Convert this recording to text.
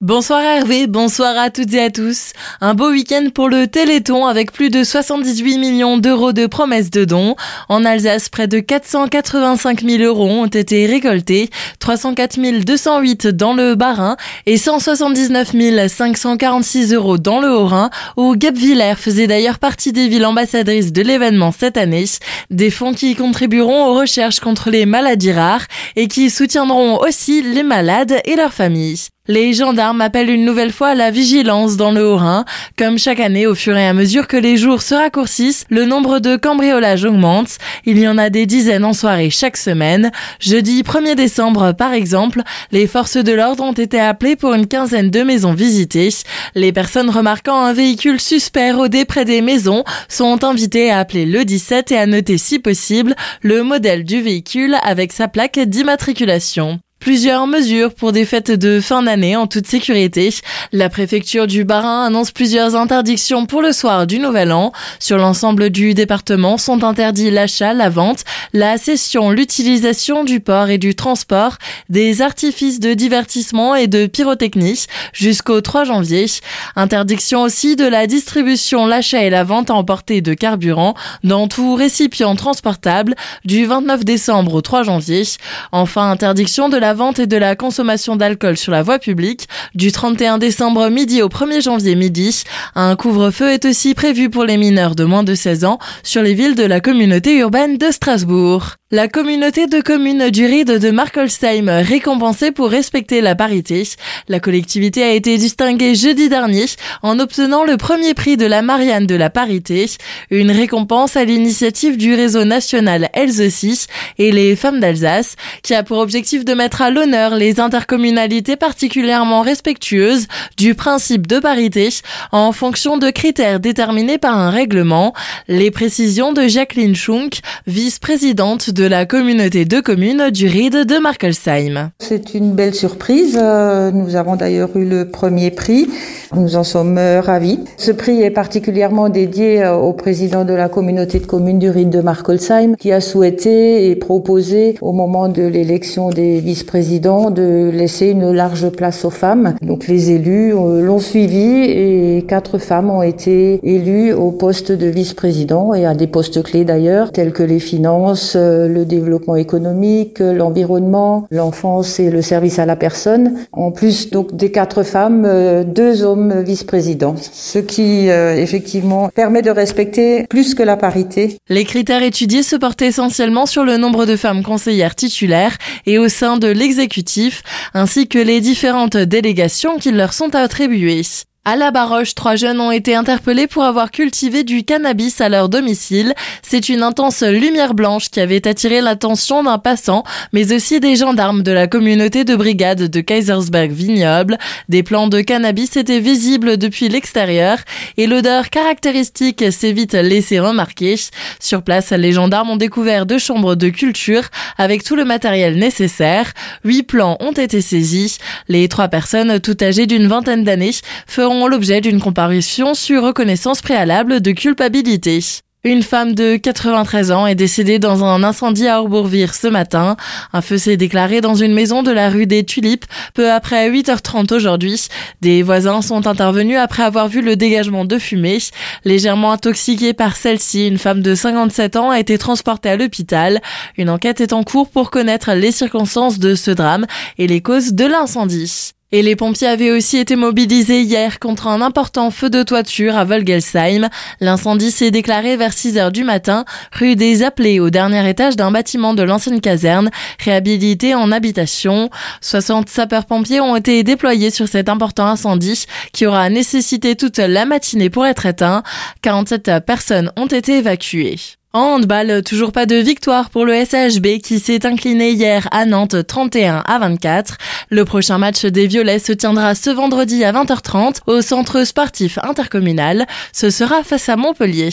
Bonsoir Hervé, bonsoir à toutes et à tous. Un beau week-end pour le Téléthon avec plus de 78 millions d'euros de promesses de dons. En Alsace, près de 485 000 euros ont été récoltés, 304 208 dans le Bas-Rhin et 179 546 euros dans le Haut-Rhin, où Gapvillers faisait d'ailleurs partie des villes ambassadrices de l'événement cette année. Des fonds qui contribueront aux recherches contre les maladies rares et qui soutiendront aussi les malades et leurs familles. Les gendarmes appellent une nouvelle fois à la vigilance dans le Haut-Rhin. Comme chaque année, au fur et à mesure que les jours se raccourcissent, le nombre de cambriolages augmente. Il y en a des dizaines en soirée chaque semaine. Jeudi 1er décembre, par exemple, les forces de l'ordre ont été appelées pour une quinzaine de maisons visitées. Les personnes remarquant un véhicule suspect rôdé près des maisons sont invitées à appeler le 17 et à noter si possible le modèle du véhicule avec sa plaque d'immatriculation. Plusieurs mesures pour des fêtes de fin d'année en toute sécurité. La préfecture du Bas-Rhin annonce plusieurs interdictions pour le soir du Nouvel An. Sur l'ensemble du département sont interdits l'achat, la vente, la cession, l'utilisation du port et du transport des artifices de divertissement et de pyrotechnie jusqu'au 3 janvier. Interdiction aussi de la distribution, l'achat et la vente à emporter de carburant dans tout récipient transportable du 29 décembre au 3 janvier. Enfin, interdiction de la la vente et de la consommation d'alcool sur la voie publique du 31 décembre midi au 1er janvier midi. Un couvre-feu est aussi prévu pour les mineurs de moins de 16 ans sur les villes de la communauté urbaine de Strasbourg. La communauté de communes du Ride de Markolsheim récompensée pour respecter la parité. La collectivité a été distinguée jeudi dernier en obtenant le premier prix de la Marianne de la parité, une récompense à l'initiative du réseau national aussi et les femmes d'Alsace, qui a pour objectif de mettre à l'honneur les intercommunalités particulièrement respectueuses du principe de parité en fonction de critères déterminés par un règlement. Les précisions de Jacqueline Schunk, vice-présidente de la communauté de communes du Ride de Markelsheim. C'est une belle surprise. Euh, nous avons d'ailleurs eu le premier prix. Nous en sommes euh, ravis. Ce prix est particulièrement dédié euh, au président de la communauté de communes du Ride de Markelsheim qui a souhaité et proposé au moment de l'élection des vice-présidents de laisser une large place aux femmes. Donc les élus l'ont suivi et quatre femmes ont été élues au poste de vice-président et à des postes clés d'ailleurs tels que les finances, le développement économique, l'environnement, l'enfance et le service à la personne. En plus donc des quatre femmes, euh, deux hommes vice-présidents, ce qui euh, effectivement permet de respecter plus que la parité. Les critères étudiés se portent essentiellement sur le nombre de femmes conseillères titulaires et au sein de l'exécutif, ainsi que les différentes délégations qui leur sont attribuées. À la Baroche, trois jeunes ont été interpellés pour avoir cultivé du cannabis à leur domicile. C'est une intense lumière blanche qui avait attiré l'attention d'un passant, mais aussi des gendarmes de la communauté de brigade de Kaisersberg Vignoble. Des plants de cannabis étaient visibles depuis l'extérieur et l'odeur caractéristique s'est vite laissée remarquer. Sur place, les gendarmes ont découvert deux chambres de culture avec tout le matériel nécessaire. Huit plants ont été saisis. Les trois personnes, toutes âgées d'une vingtaine d'années, l'objet d'une comparution sur reconnaissance préalable de culpabilité. Une femme de 93 ans est décédée dans un incendie à Orbourvire ce matin. Un feu s'est déclaré dans une maison de la rue des Tulipes peu après 8h30 aujourd'hui. Des voisins sont intervenus après avoir vu le dégagement de fumée. Légèrement intoxiquée par celle-ci, une femme de 57 ans a été transportée à l'hôpital. Une enquête est en cours pour connaître les circonstances de ce drame et les causes de l'incendie. Et les pompiers avaient aussi été mobilisés hier contre un important feu de toiture à Volgelsheim. L'incendie s'est déclaré vers 6 heures du matin, rue des Appelés, au dernier étage d'un bâtiment de l'ancienne caserne, réhabilité en habitation. 60 sapeurs-pompiers ont été déployés sur cet important incendie qui aura nécessité toute la matinée pour être éteint. 47 personnes ont été évacuées. Handball, toujours pas de victoire pour le SHB qui s'est incliné hier à Nantes 31 à 24. Le prochain match des Violets se tiendra ce vendredi à 20h30 au centre sportif intercommunal. Ce sera face à Montpellier.